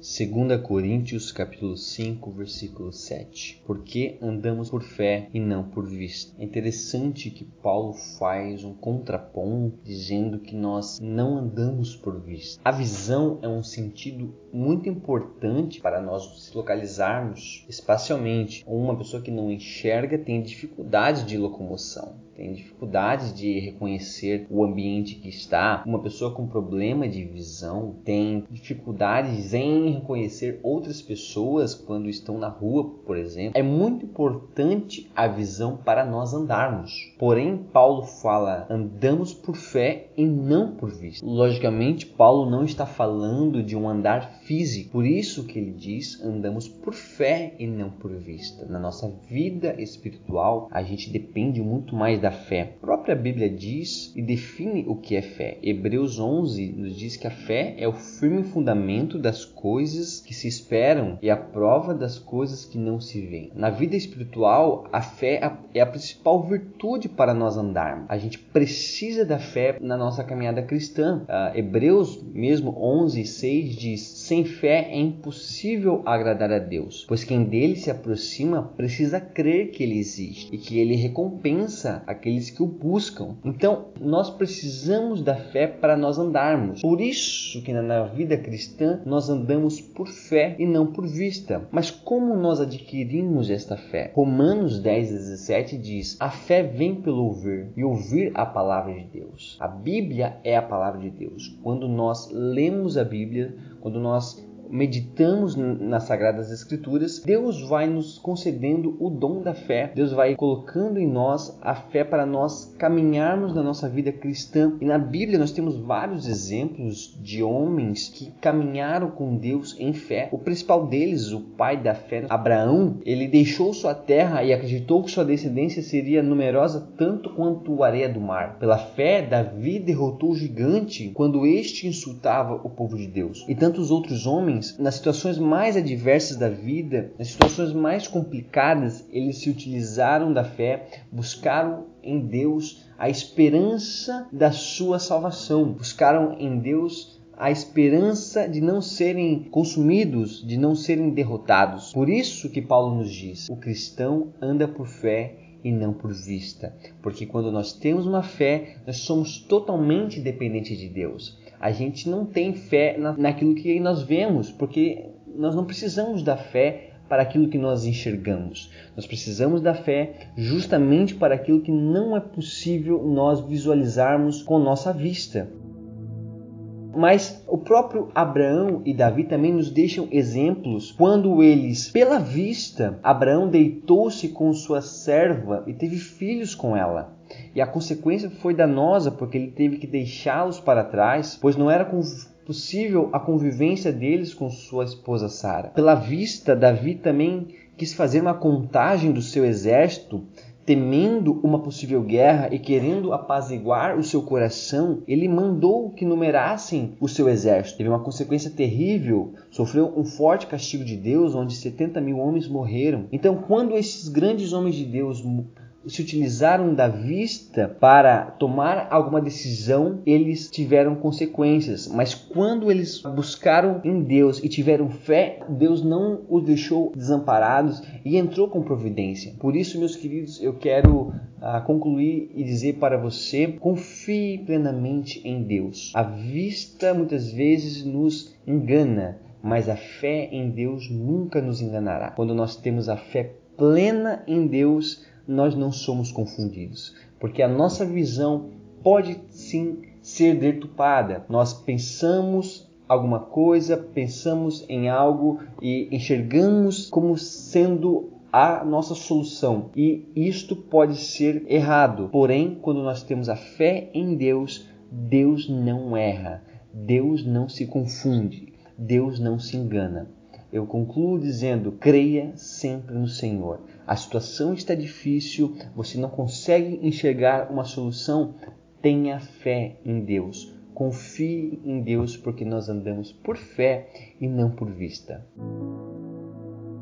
2 Coríntios capítulo 5, versículo 7. Porque andamos por fé e não por vista. É interessante que Paulo faz um contraponto dizendo que nós não andamos por vista. A visão é um sentido muito importante para nós nos localizarmos espacialmente. Uma pessoa que não enxerga tem dificuldade de locomoção tem dificuldade de reconhecer o ambiente que está. Uma pessoa com problema de visão tem dificuldades em reconhecer outras pessoas quando estão na rua, por exemplo. É muito importante a visão para nós andarmos. Porém, Paulo fala: andamos por fé e não por vista. Logicamente, Paulo não está falando de um andar físico. Por isso que ele diz: andamos por fé e não por vista. Na nossa vida espiritual, a gente depende muito mais da fé. A própria Bíblia diz e define o que é fé. Hebreus 11 nos diz que a fé é o firme fundamento das coisas que se esperam e a prova das coisas que não se veem. Na vida espiritual, a fé é a principal virtude para nós andarmos. A gente precisa da fé na nossa caminhada cristã. Uh, Hebreus mesmo 11, 6 diz: Sem fé é impossível agradar a Deus, pois quem dele se aproxima precisa crer que ele existe e que ele recompensa aqueles que o buscam. Então, nós precisamos da fé para nós andarmos. Por isso que na vida cristã nós andamos por fé e não por vista. Mas como nós adquirimos esta fé? Romanos 10, 17 diz: A fé vem pelo ouvir e ouvir a palavra de Deus. A Bíblia é a palavra de Deus. Quando nós lemos a Bíblia, quando nós meditamos nas Sagradas Escrituras, Deus vai nos concedendo o dom da fé. Deus vai colocando em nós a fé para nós caminharmos na nossa vida cristã. E na Bíblia nós temos vários exemplos de homens que caminharam com Deus em fé. O principal deles, o pai da fé, Abraão, ele deixou sua terra e acreditou que sua descendência seria numerosa tanto quanto a areia do mar. Pela fé, Davi derrotou o gigante quando este insultava o povo de Deus. E tantos outros homens nas situações mais adversas da vida, nas situações mais complicadas, eles se utilizaram da fé, buscaram em Deus a esperança da sua salvação, buscaram em Deus a esperança de não serem consumidos, de não serem derrotados. Por isso que Paulo nos diz: o cristão anda por fé e não por vista, porque quando nós temos uma fé, nós somos totalmente dependentes de Deus a gente não tem fé na, naquilo que nós vemos, porque nós não precisamos da fé para aquilo que nós enxergamos. Nós precisamos da fé justamente para aquilo que não é possível nós visualizarmos com nossa vista. Mas o próprio Abraão e Davi também nos deixam exemplos quando eles, pela vista, Abraão deitou-se com sua serva e teve filhos com ela. E a consequência foi danosa porque ele teve que deixá-los para trás, pois não era possível a convivência deles com sua esposa Sara. Pela vista, Davi também quis fazer uma contagem do seu exército temendo uma possível guerra e querendo apaziguar o seu coração, ele mandou que numerassem o seu exército. Teve uma consequência terrível, sofreu um forte castigo de Deus, onde 70 mil homens morreram. Então, quando esses grandes homens de Deus se utilizaram da vista para tomar alguma decisão, eles tiveram consequências. Mas quando eles buscaram em Deus e tiveram fé, Deus não os deixou desamparados e entrou com providência. Por isso, meus queridos, eu quero uh, concluir e dizer para você: confie plenamente em Deus. A vista muitas vezes nos engana. Mas a fé em Deus nunca nos enganará. Quando nós temos a fé plena em Deus, nós não somos confundidos, porque a nossa visão pode sim ser deturpada. Nós pensamos alguma coisa, pensamos em algo e enxergamos como sendo a nossa solução. E isto pode ser errado. Porém, quando nós temos a fé em Deus, Deus não erra, Deus não se confunde, Deus não se engana. Eu concluo dizendo: creia sempre no Senhor. A situação está difícil, você não consegue enxergar uma solução. Tenha fé em Deus. Confie em Deus, porque nós andamos por fé e não por vista.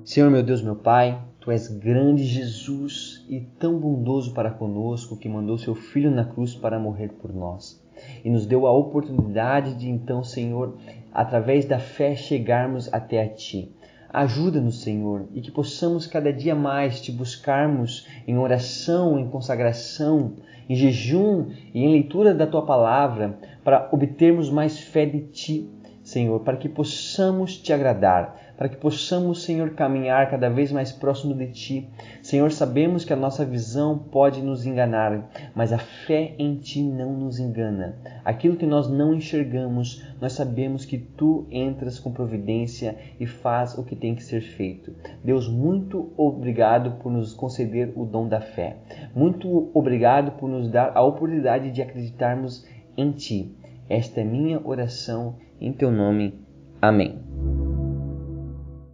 Senhor, meu Deus, meu Pai, Tu és grande, Jesus, e tão bondoso para conosco que mandou seu Filho na cruz para morrer por nós e nos deu a oportunidade de então, Senhor, através da fé, chegarmos até a Ti. Ajuda-nos, Senhor, e que possamos cada dia mais te buscarmos em oração, em consagração, em jejum e em leitura da tua palavra, para obtermos mais fé de ti, Senhor, para que possamos te agradar, para que possamos, Senhor, caminhar cada vez mais próximo de Ti. Senhor, sabemos que a nossa visão pode nos enganar, mas a fé em Ti não nos engana. Aquilo que nós não enxergamos, nós sabemos que Tu entras com providência e faz o que tem que ser feito. Deus, muito obrigado por nos conceder o dom da fé. Muito obrigado por nos dar a oportunidade de acreditarmos em Ti. Esta é minha oração em Teu nome. Amém.